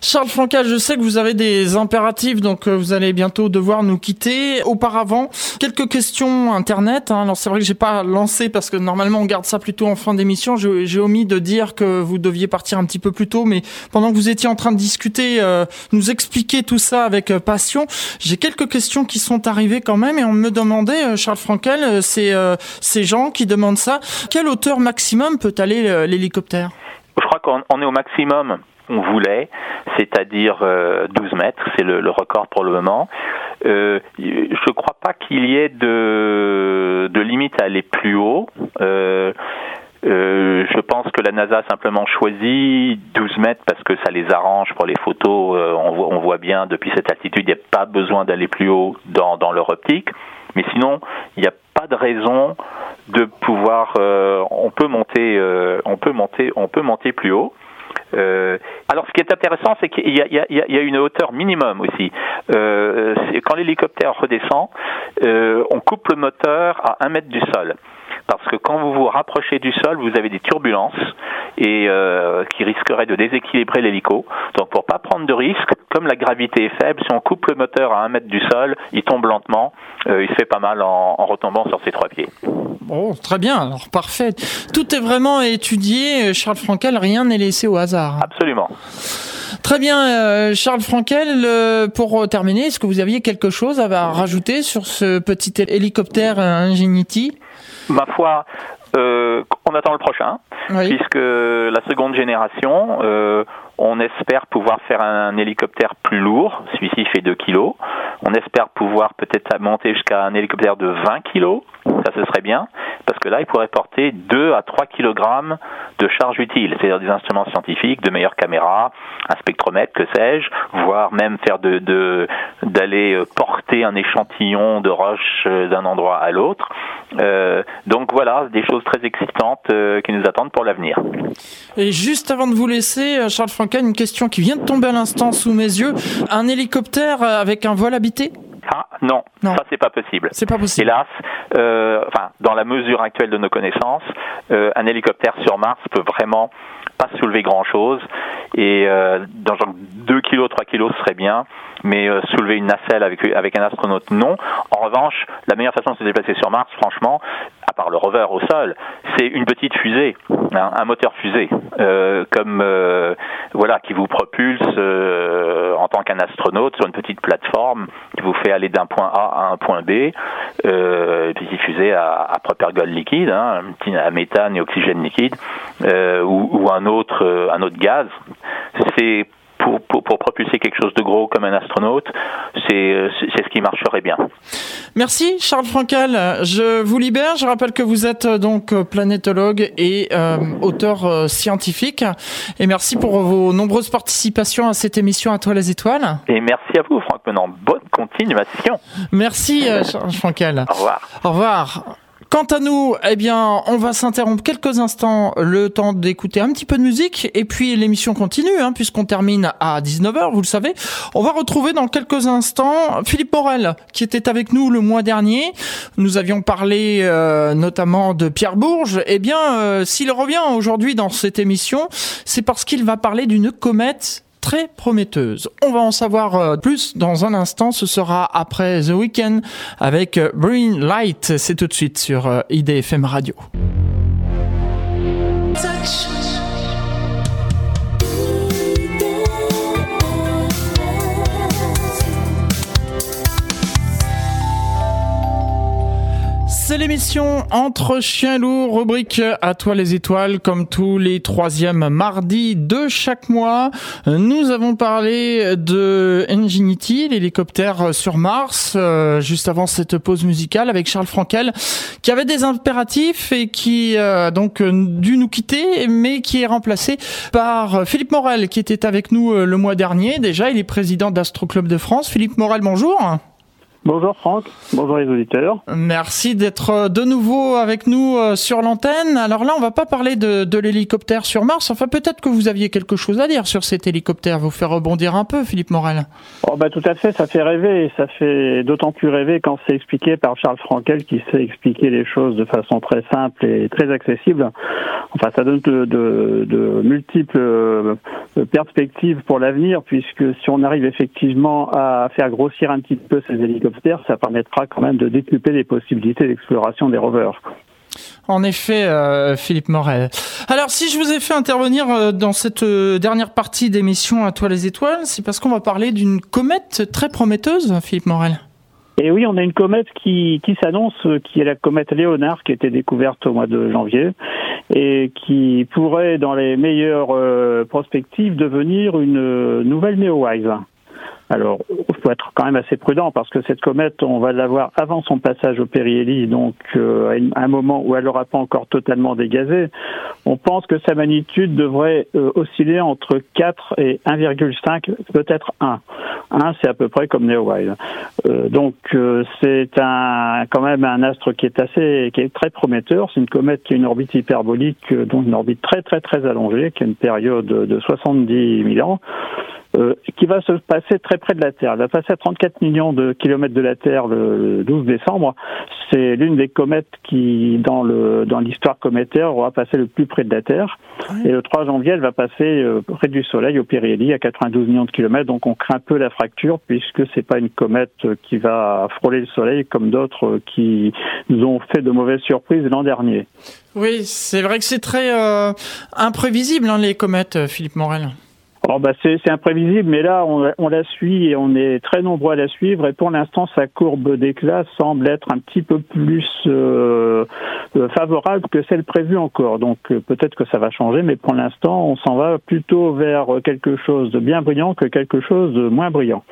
Speaker 1: Charles Franca, je sais que vous avez des impératifs, donc euh, vous allez bientôt devoir nous quitter. Auparavant, quelques questions internet. Hein. Alors c'est vrai que j'ai pas lancé parce que normalement on garde ça plutôt en fin d'émission. J'ai omis de dire que vous deviez partir un petit peu plus tôt, mais pendant que vous étiez en train de discuter, euh, nous expliquer tout ça avec euh, passion, j'ai quelques questions qui sont arrivées quand même et on me demandait, Charles Frankel, c'est ces gens qui demandent ça, quelle hauteur maximum peut aller l'hélicoptère?
Speaker 2: Je crois qu'on est au maximum on voulait, c'est-à-dire 12 euh, mètres, c'est le, record pour le moment. Euh, je ne crois pas qu'il y ait de, de, limite à aller plus haut. Euh, je pense que la NASA a simplement choisi 12 mètres parce que ça les arrange pour les photos. on, voit, on, voit, bien depuis cette altitude, il n'y a pas besoin d'aller plus haut dans, dans, leur optique. Mais sinon, il n'y a pas de raison de pouvoir. on peut monter, on peut monter, on peut monter plus haut. Euh, alors, ce qui est intéressant, c'est qu'il y, y, a une hauteur minimum aussi. Euh, quand l'hélicoptère redescend, euh, on coupe le moteur à un mètre du sol parce que quand vous vous rapprochez du sol, vous avez des turbulences et euh, qui risqueraient de déséquilibrer l'hélico. Donc pour pas prendre de risques, comme la gravité est faible, si on coupe le moteur à un mètre du sol, il tombe lentement, euh, il se fait pas mal en, en, retombant sur ses trois pieds.
Speaker 1: Bon, très bien, alors parfait. Tout est vraiment étudié, Charles Frankel, rien n'est laissé au hasard.
Speaker 2: Absolument.
Speaker 1: Très bien, euh, Charles Frankel, euh, pour terminer, est-ce que vous aviez quelque chose à rajouter sur ce petit hélicoptère Ingenuity
Speaker 2: Ma foi, euh, on attend le prochain, puisque la seconde génération, euh, on espère pouvoir faire un, hélicoptère plus lourd. Celui-ci fait 2 kg. On espère pouvoir peut-être monter jusqu'à un hélicoptère de 20 kg. Ça, ce serait bien, parce que là, il pourrait porter 2 à 3 kg de charge utile, c'est-à-dire des instruments scientifiques, de meilleures caméras, un spectromètre, que sais-je, voire même faire de d'aller euh, porter un échantillon de roche euh, d'un endroit à l'autre. Euh, donc voilà, des choses très excitantes qui nous attendent pour l'avenir.
Speaker 1: Et juste avant de vous laisser, Charles Franca, une question qui vient de tomber à l'instant sous mes yeux. Un hélicoptère avec un vol habité?
Speaker 2: Ah non, non. ça c'est pas possible.
Speaker 1: C'est pas possible.
Speaker 2: Hélas, euh, enfin dans la mesure actuelle de nos connaissances, euh, un hélicoptère sur Mars peut vraiment pas soulever grand chose et euh, dans genre 2 kg, 3 kg ce serait bien, mais euh, soulever une nacelle avec, avec un astronaute non. En revanche, la meilleure façon de se déplacer sur Mars, franchement, à part le rover au sol, c'est une petite fusée, hein, un moteur fusée, euh, comme euh, voilà, qui vous propulse euh, en tant qu'un astronaute sur une petite plateforme qui vous fait aller d'un point A à un point B, euh, petite fusée à, à propergol liquide, hein, à méthane et oxygène liquide, ou, ou un autre un autre gaz. C'est pour, pour, propulser quelque chose de gros comme un astronaute, c'est ce qui marcherait bien.
Speaker 1: Merci Charles Frankel. Je vous libère. Je rappelle que vous êtes donc planétologue et auteur scientifique. Et merci pour vos nombreuses participations à cette émission À toi les étoiles.
Speaker 2: Et merci à vous Franck Menant. Bonne continuation.
Speaker 1: Merci Charles Frankel.
Speaker 2: Au revoir.
Speaker 1: Au revoir. Quant à nous, eh bien, on va s'interrompre quelques instants, le temps d'écouter un petit peu de musique, et puis l'émission continue, hein, puisqu'on termine à 19h, vous le savez. On va retrouver dans quelques instants Philippe Morel, qui était avec nous le mois dernier. Nous avions parlé euh, notamment de Pierre Bourges. Eh bien, euh, s'il revient aujourd'hui dans cette émission, c'est parce qu'il va parler d'une comète très prometteuse. On va en savoir euh, plus dans un instant. Ce sera après The Weeknd avec Green euh, Light. C'est tout de suite sur euh, IDFM Radio. C'est l'émission Entre chiens loups, rubrique à toi les étoiles, comme tous les troisièmes mardis de chaque mois. Nous avons parlé de Ingenuity, l'hélicoptère sur Mars, euh, juste avant cette pause musicale avec Charles Frankel, qui avait des impératifs et qui a donc dû nous quitter, mais qui est remplacé par Philippe Morel, qui était avec nous euh, le mois dernier. Déjà, il est président d'Astro Club de France. Philippe Morel, bonjour.
Speaker 3: Bonjour Franck, bonjour les auditeurs.
Speaker 1: Merci d'être euh, de nouveau avec nous euh, sur l'antenne. Alors là, on va pas parler de, de l'hélicoptère sur Mars. Enfin, peut-être que vous aviez quelque chose à dire sur cet hélicoptère. Vous faire rebondir un peu, Philippe Morel.
Speaker 3: Oh bah tout à fait, ça fait rêver. Ça fait d'autant plus rêver quand c'est expliqué par Charles Frankel, qui sait expliquer les choses de façon très simple et très accessible. Enfin, ça donne de, de, de multiples euh, perspectives pour l'avenir, puisque si on arrive effectivement à faire grossir un petit peu ces hélicoptères ça permettra quand même de décupler les possibilités d'exploration des rovers.
Speaker 1: En effet, euh, Philippe Morel. Alors, si je vous ai fait intervenir euh, dans cette euh, dernière partie d'émission À toi les étoiles, c'est parce qu'on va parler d'une comète très prometteuse, Philippe Morel.
Speaker 3: Et oui, on a une comète qui, qui s'annonce, qui est la comète Léonard, qui a été découverte au mois de janvier, et qui pourrait, dans les meilleures prospectives, devenir une nouvelle Neowise. Alors, il faut être quand même assez prudent parce que cette comète, on va l'avoir avant son passage au périhélie, donc euh, à un moment où elle n'aura pas encore totalement dégazé. On pense que sa magnitude devrait euh, osciller entre 4 et 1,5, peut-être 1. 1, c'est à peu près comme Neowise. Euh, donc, c'est un, quand même un astre qui est assez, qui est très prometteur. C'est une comète qui a une orbite hyperbolique, donc une orbite très très très allongée, qui a une période de 70 000 ans. Euh, qui va se passer très près de la Terre. Elle va passer à 34 millions de kilomètres de la Terre le 12 décembre. C'est l'une des comètes qui, dans le dans l'histoire cométaire, aura passé le plus près de la Terre. Et le 3 janvier, elle va passer euh, près du Soleil, au périhélie, à 92 millions de kilomètres. Donc on craint un peu la fracture puisque c'est pas une comète qui va frôler le Soleil comme d'autres qui nous ont fait de mauvaises surprises l'an dernier.
Speaker 1: Oui, c'est vrai que c'est très euh, imprévisible hein, les comètes, Philippe Morel.
Speaker 3: Alors bah c'est imprévisible, mais là on, on, la suit et on est très nombreux à la suivre. Et pour l'instant, sa courbe d'éclat semble être un petit peu plus euh, euh favorable que celle prévue encore. Donc euh, peut-être que ça va changer, mais pour l'instant, on s'en va plutôt vers quelque chose de bien brillant que quelque chose de moins brillant.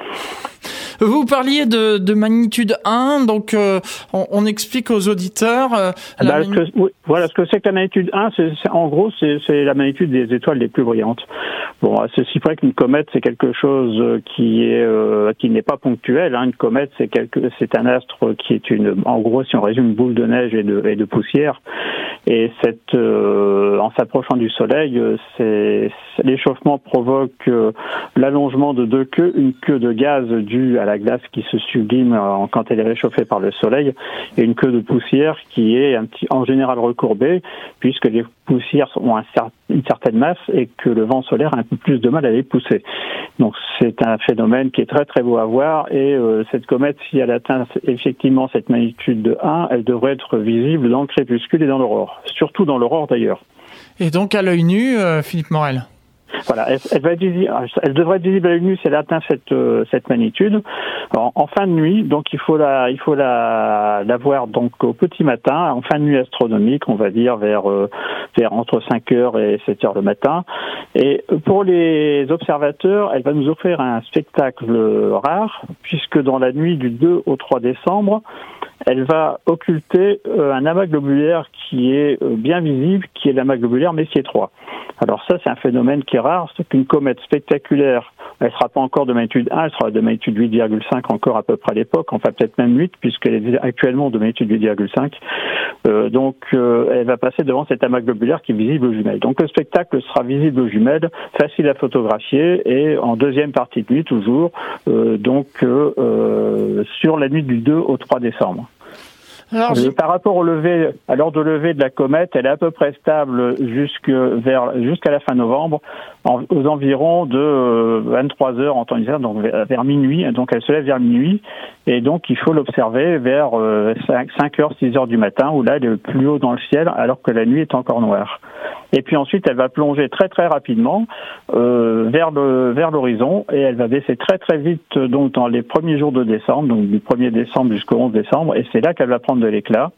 Speaker 1: Vous parliez de, de magnitude 1, donc euh, on, on, explique aux auditeurs. Euh,
Speaker 3: bah, voilà, ce que c'est que la magnitude 1, c'est, en gros, c'est, la magnitude des étoiles les plus brillantes. Bon, ceci vrai qu'une comète, c'est quelque chose qui est euh, qui n'est pas ponctuel. Hein. Une comète, c'est quelque, c'est un astre qui est une, en gros, si on résume, une boule de neige et de, et de poussière. Et cette, en s'approchant du Soleil, c'est, l'échauffement provoque l'allongement de deux queues, une queue de gaz due à la glace qui se sublime euh, quand elle est réchauffée par le soleil, et une queue de poussière qui est en général recourbée, puisque les poussières ont une certaine masse et que le vent solaire a un peu plus de mal à les pousser. Donc c'est un phénomène qui est très très beau à voir, et euh, cette comète, si elle atteint effectivement cette magnitude de 1, elle devrait être visible dans le crépuscule et dans l'aurore, surtout dans l'aurore d'ailleurs.
Speaker 1: Et donc à l'œil nu, euh, Philippe Morel
Speaker 3: Voilà, elle, va elle devrait être visible à l'œil nu si elle atteint cette, euh, cette magnitude. En, fin de nuit, donc il faut la, il faut la, la voir donc au petit matin, en fin de nuit astronomique, on va dire vers, euh, vers entre 5 heures et 7 heures le matin. Et pour les observateurs, elle va nous offrir un spectacle rare, puisque dans la nuit du 2 au 3 décembre, elle va occulter euh, un amas globulaire qui est euh, bien visible, qui est l'amas globulaire Messier 3. Alors ça, c'est un phénomène qui est rare, c'est qu'une comète spectaculaire, elle sera pas encore de magnitude 1, elle sera de magnitude 8,5 encore à peu près à l'époque, enfin peut-être même 8, puisqu'elle est actuellement de magnitude 8,5. Euh, donc euh, elle va passer devant cet amas globulaire qui est visible aux jumelles. Donc le spectacle sera visible aux jumelles, facile à photographier, et en deuxième partie de nuit toujours, euh, donc sur la nuit du 2 au 3 décembre. Par rapport au lever, à l'heure de lever de la comète, elle est à peu près stable vers jusqu'à la fin novembre, aux environs de 23 euh, heures en temps hiver, donc vers minuit. Donc elle se lève vers minuit, et donc il faut l'observer vers 5, euh, 5 heures, 6 heures du matin, où là elle est plus haut dans le ciel, alors que la nuit est encore noire. Et puis ensuite, elle va plonger très très rapidement euh, vers le vers l'horizon et elle va baisser très très vite donc dans les premiers jours de décembre, donc du 1er décembre jusqu'au 11 décembre, et c'est là qu'elle va prendre de l'éclat.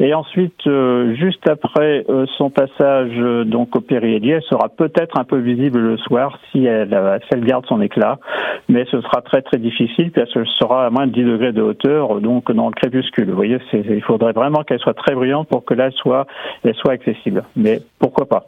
Speaker 3: Et ensuite, euh, juste après euh, son passage euh, donc au périhélie, elle sera peut-être un peu visible le soir si elle, si elle garde son éclat, mais ce sera très très difficile parce qu'elle sera à moins de 10 degrés de hauteur, donc dans le crépuscule. Vous voyez, il faudrait vraiment qu'elle soit très brillante pour que là soit, elle soit accessible. Mais pourquoi pas?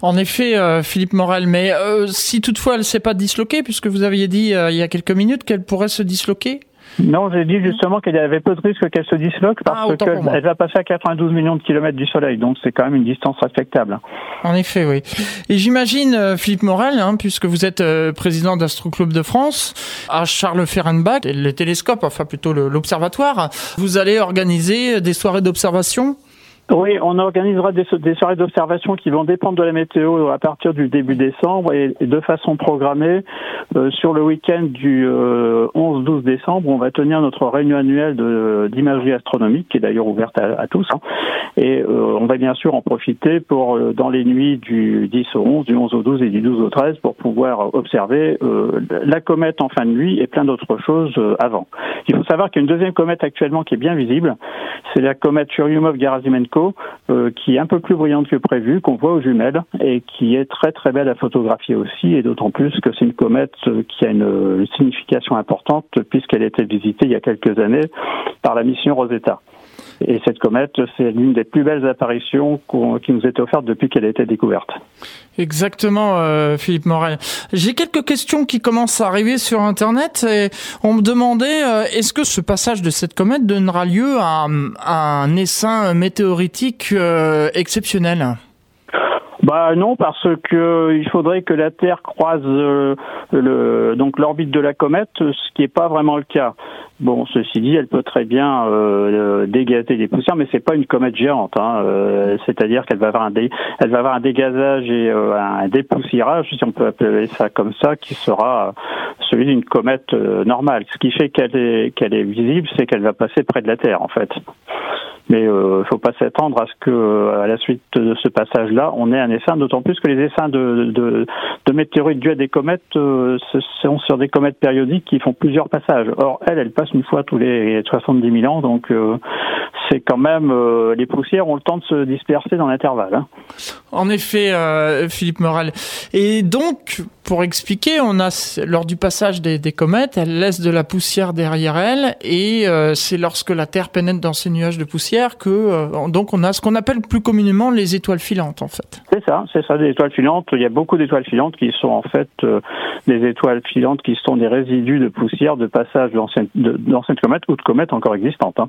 Speaker 1: En effet, Philippe Morel, mais si toutefois elle ne s'est pas disloquée, puisque vous aviez dit il y a quelques minutes qu'elle pourrait se disloquer
Speaker 3: non, j'ai dit justement qu'il y avait peu de risques qu'elle se disloque parce ah, qu'elle va passer à 92 millions de kilomètres du Soleil, donc c'est quand même une distance respectable.
Speaker 1: En effet, oui. Et j'imagine, euh, Philippe Morel, hein, puisque vous êtes euh, président d'Astro Club de France, à Charles Ferrenbach, le télescope, enfin plutôt l'observatoire, vous allez organiser des soirées d'observation?
Speaker 3: Oui, on organisera des, soirées d'observation qui vont dépendre de la météo à partir du début décembre et, de façon programmée euh, sur le week-end du 11-12 euh, décembre. On va tenir notre réunion annuelle d'imagerie astronomique qui est d'ailleurs ouverte à, tous. Hein. Et euh, on va bien sûr en profiter pour dans les nuits du 10 au 11, du 11 au 12 et du 12 au 13 pour pouvoir observer la comète en fin de nuit et plein d'autres choses avant. Il faut savoir qu'il y a une deuxième comète actuellement qui est bien visible. C'est la comète Euh, qui est un peu plus brillante que prévu, qu'on voit aux jumelles et qui est très très belle à photographier aussi, et d'autant plus que c'est une comète euh, qui a une signification importante puisqu'elle a été visitée il y a quelques années par la mission Rosetta. Et cette comète, c'est l'une des plus belles apparitions qui nous était offerte depuis qu'elle a été découverte.
Speaker 1: Exactement, euh, Philippe Morel. J'ai quelques questions qui commencent à arriver sur Internet et on me demandait euh, est-ce que ce passage de cette comète donnera lieu à, un essaim météoritique euh, exceptionnel?
Speaker 3: Bah non, parce que il faudrait que la Terre croise le, donc l'orbite de la comète, ce qui n'est pas vraiment le cas. Bon, ceci dit, elle peut très bien euh, euh dégazer des poussières, mais c'est pas une comète géante. Hein, euh, C'est-à-dire qu'elle va avoir un un dégazage et euh, un dépoussiérage, si on peut appeler ça comme ça, qui sera celui d'une comète normale. Ce qui fait qu'elle est qu'elle est visible, c'est qu'elle va passer près de la Terre, en fait. Mais il euh, faut pas s'attendre à ce que, euh, à la suite de ce passage-là, on ait un essaim, d'autant plus que les essaims de, de, de météorites dues à des comètes euh, sont sur des comètes périodiques qui font plusieurs passages. Or, elle, elle passe une fois tous les 70 000 ans, donc euh, c'est quand même les poussières ont le temps de se disperser dans l'intervalle. Hein.
Speaker 1: En effet, Philippe Morel. Et donc, pour expliquer, on a lors du passage des, des comètes, elle laisse de la poussière derrière elle, et c'est lorsque la Terre pénètre dans ces nuages de poussière que euh, donc on a ce qu'on appelle plus communément les étoiles filantes en fait.
Speaker 3: C'est ça, c'est ça des étoiles filantes. Il y a beaucoup d'étoiles filantes qui sont en fait euh, des étoiles filantes qui sont des résidus de poussière de passage d'anciennes comètes ou de comètes encore existantes. Hein.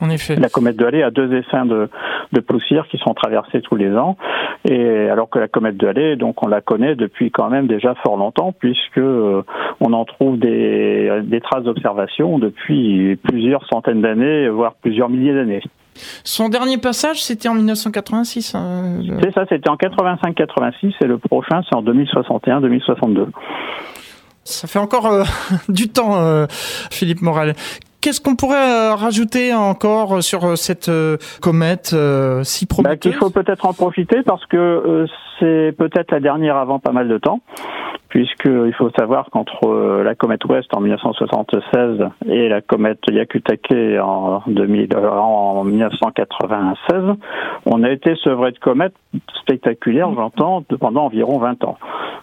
Speaker 1: En effet.
Speaker 3: La comète de Halley a deux essaims de, de, poussière qui sont traversés tous les ans, et alors que la comète de Halley, donc on la connaît depuis quand même déjà fort longtemps, puisque euh, on en trouve des, des traces d'observation depuis plusieurs centaines d'années, voire plusieurs milliers d'années.
Speaker 1: Son dernier passage, c'était en 1986.
Speaker 3: Hein, c'est ça, c'était en 85-86, et le prochain, c'est en 2061-2062.
Speaker 1: Ça fait encore euh, du temps, euh, Philippe Morel. Qu'est-ce qu'on pourrait rajouter encore sur cette comète si bah, prometteuse?
Speaker 3: Il faut peut-être en profiter parce que c'est peut-être la dernière avant pas mal de temps puisqu'il faut savoir qu'entre euh, la comète Ouest en 1976 et la comète Yakutake en, 2000, euh, en 1996, on a été sevré de comètes spectaculaires, j'entends, pendant environ 20 ans.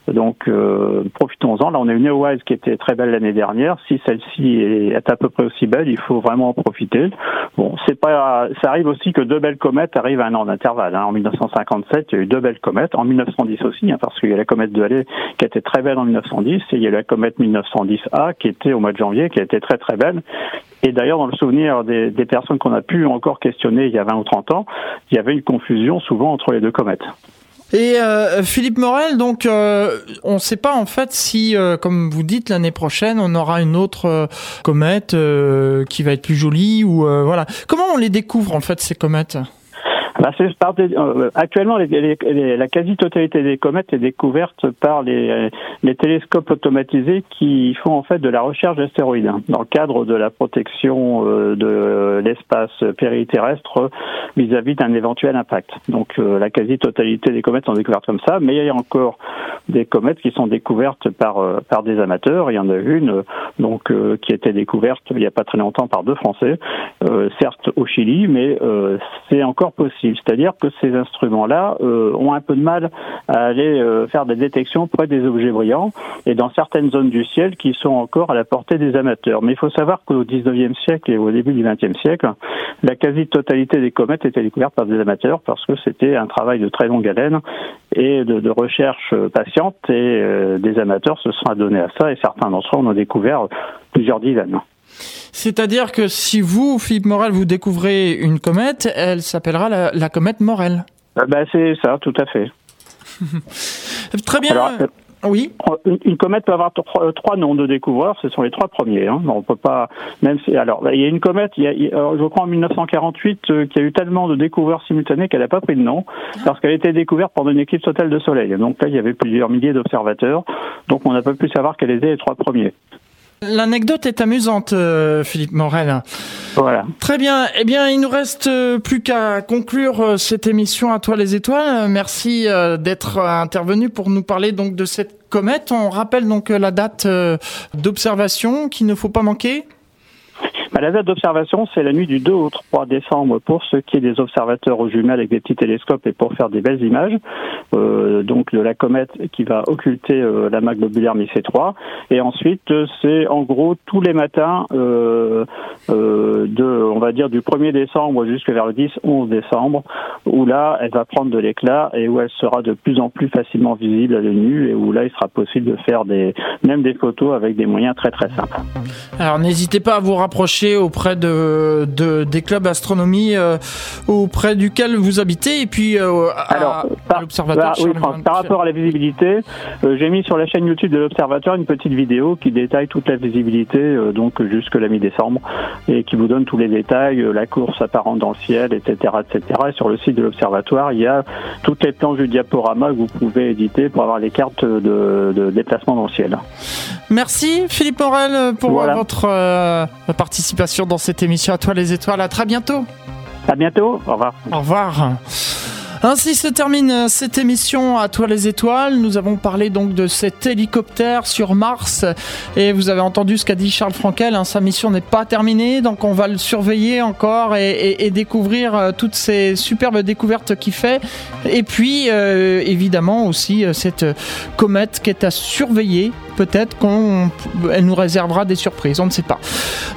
Speaker 3: Donc euh, profitons-en. Là, on a une Neowise qui était très belle l'année dernière. Si celle-ci est à peu près aussi belle, il faut vraiment en profiter. Bon, c'est pas, ça arrive aussi que deux belles comètes arrivent à un an d'intervalle. Hein. En 1957, il y a eu deux belles comètes. En 1910 aussi, hein, parce qu'il y a la comète de Halley qui était très belle en 1910 et il y a la comète 1910A qui était au mois de janvier, qui a été très très belle. Et d'ailleurs, dans le souvenir des, des personnes qu'on a pu encore questionner il y a 20 ou 30 ans, il y avait une confusion souvent entre les deux comètes.
Speaker 1: Et euh, Philippe Morel, donc euh, on ne sait pas en fait si, euh, comme vous dites, l'année prochaine on aura une autre comète qui va être plus jolie ou voilà. Comment on les découvre en fait ces comètes?
Speaker 3: Bah, euh, actuellement, la quasi-totalité des comètes est découverte par les, télescopes automatisés qui font en fait de la recherche d'astéroïdes hein, dans le cadre de la protection euh, de l'espace périterrestre vis-à-vis d'un éventuel impact. Donc euh, la quasi-totalité des comètes sont découvertes comme ça, mais il y a encore des comètes qui sont découvertes par par des amateurs. Il y en a une donc qui a été découverte il n'y a pas très longtemps par deux Français, certes au Chili, mais c'est encore possible. C'est-à-dire que ces instruments-là euh, ont un peu de mal à aller euh, faire des détections près des objets brillants et dans certaines zones du ciel qui sont encore à la portée des amateurs. Mais il faut savoir qu'au 19e siècle et au début du 20e siècle, la quasi-totalité des comètes étaient découvertes par des amateurs parce que c'était un travail de très longue haleine et de, recherche patiente et euh, des amateurs se sont adonnés à ça et certains d'entre eux en ont découvert plusieurs dizaines.
Speaker 1: C'est-à-dire que si vous, Philippe Morel, vous découvrez une comète, elle s'appellera la, comète Morel.
Speaker 3: Ah bah, c'est ça, tout à fait.
Speaker 1: Très bien. Euh, oui.
Speaker 3: Une, comète peut avoir euh, trois, noms de découvreurs. Ce sont les trois premiers. Hein. On peut pas. Même si, alors, il y a une comète. Il y a, je crois en 1948 euh, qu'il y a eu tellement de découvreurs simultanés qu'elle n'a pas pris de nom parce qu'elle a été découverte pendant une éclipse totale de soleil. Donc là, il y avait plusieurs milliers d'observateurs. Donc on n'a pas pu savoir quels étaient les trois premiers.
Speaker 1: L'anecdote est amusante, euh, Philippe Morel.
Speaker 3: Voilà.
Speaker 1: Très bien. Eh bien, il nous reste euh, plus qu'à conclure euh, cette émission à toi les étoiles. Merci d'être intervenu pour nous parler donc de cette comète. On rappelle donc la date d'observation qu'il ne faut pas manquer.
Speaker 3: Bah, la date d'observation, c'est la nuit du 2 au 3 décembre pour ce qui est des observateurs aux jumelles avec des petits télescopes et pour faire des belles images. Euh, donc de la comète qui va occulter euh, la maque globulaire Missé 3. Et ensuite, c'est en gros tous les matins euh, de, on va dire, du 1er décembre jusqu'à vers le 10-11 décembre, où là, elle va prendre de l'éclat et où elle sera de plus en plus facilement visible à l'œil nu et où là, il sera possible de faire des, même des photos avec des moyens très très simples.
Speaker 1: Alors n'hésitez pas à vous rapprocher auprès de, des clubs astronomie euh, auprès duquel vous habitez et puis euh,
Speaker 3: à, l'observatoire. Bah, par rapport à la visibilité, euh, j'ai mis sur la chaîne YouTube de l'observatoire une petite vidéo qui détaille toute la visibilité donc jusque la mi-décembre et qui vous donne tous les détails, la course apparente dans le ciel, etc., etc. Et sur le site de l'observatoire, il y a toutes les planches du diaporama que vous pouvez éditer pour avoir les cartes de, déplacement dans le ciel.
Speaker 1: Merci Philippe Morel pour votre participation dans cette émission à toi les étoiles. À très bientôt.
Speaker 3: À bientôt. Au revoir.
Speaker 1: Au revoir. Ainsi se termine cette émission à toi les étoiles. Nous avons parlé donc de cet hélicoptère sur Mars et vous avez entendu ce qu'a dit Charles Frankel. Hein, sa mission n'est pas terminée, donc on va le surveiller encore et, découvrir euh, toutes ces superbes découvertes qu'il fait. Et puis euh, évidemment aussi euh, cette comète qui est à surveiller peut-être qu'elle nous réservera des surprises, on ne sait pas.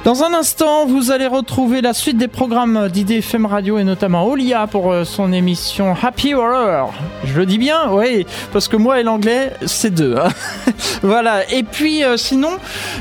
Speaker 1: Dans un instant, vous allez retrouver la suite des programmes d'IDFM Radio et notamment Olia pour euh, son émission Happy Hour. Je le dis bien, oui, parce que moi et l'anglais, c'est deux. Hein. voilà, et puis euh, sinon,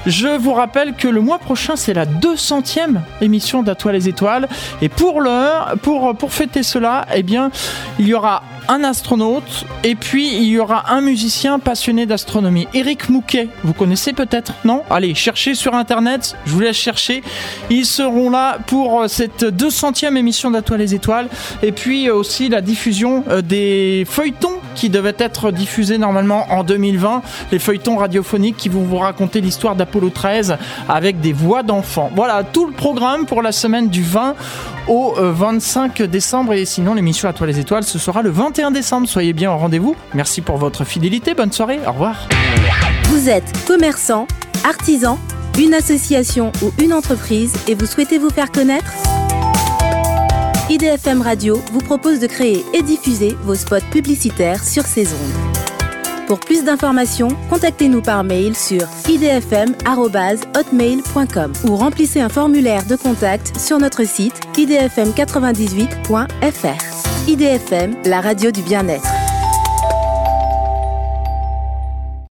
Speaker 1: je vous rappelle que le mois prochain, c'est la 200e émission d'Atoile les étoiles. Et pour l'heure, pour fêter cela, eh bien, il y aura un astronaute et puis il y aura un musicien passionné d'astronomie. Eric Mouquet, vous connaissez peut-être, non? Allez, cherchez sur internet, je vous laisse chercher. Ils seront là pour euh, cette 200e émission d'Atoile les étoiles et puis euh, aussi la diffusion euh, des feuilletons qui devait être diffusé normalement en 2020. Les feuilletons radiophoniques qui vont vous raconter l'histoire d'Apollo 13 avec des voix d'enfants. Voilà tout le programme pour la semaine du 20 au 25 décembre. Et sinon, l'émission à toi les étoiles, ce sera le 21 décembre. Soyez bien au rendez-vous. Merci pour votre fidélité. Bonne soirée. Au revoir.
Speaker 4: Vous êtes commerçant, artisan, une association ou une entreprise et vous souhaitez vous faire connaître? IDFM Radio vous propose de créer et diffuser vos spots publicitaires sur ces ondes. Pour plus d'informations, contactez-nous par mail sur idfm.hotmail.com ou remplissez un formulaire de contact sur notre site idfm98.fr. IDFM, la radio du bien-être.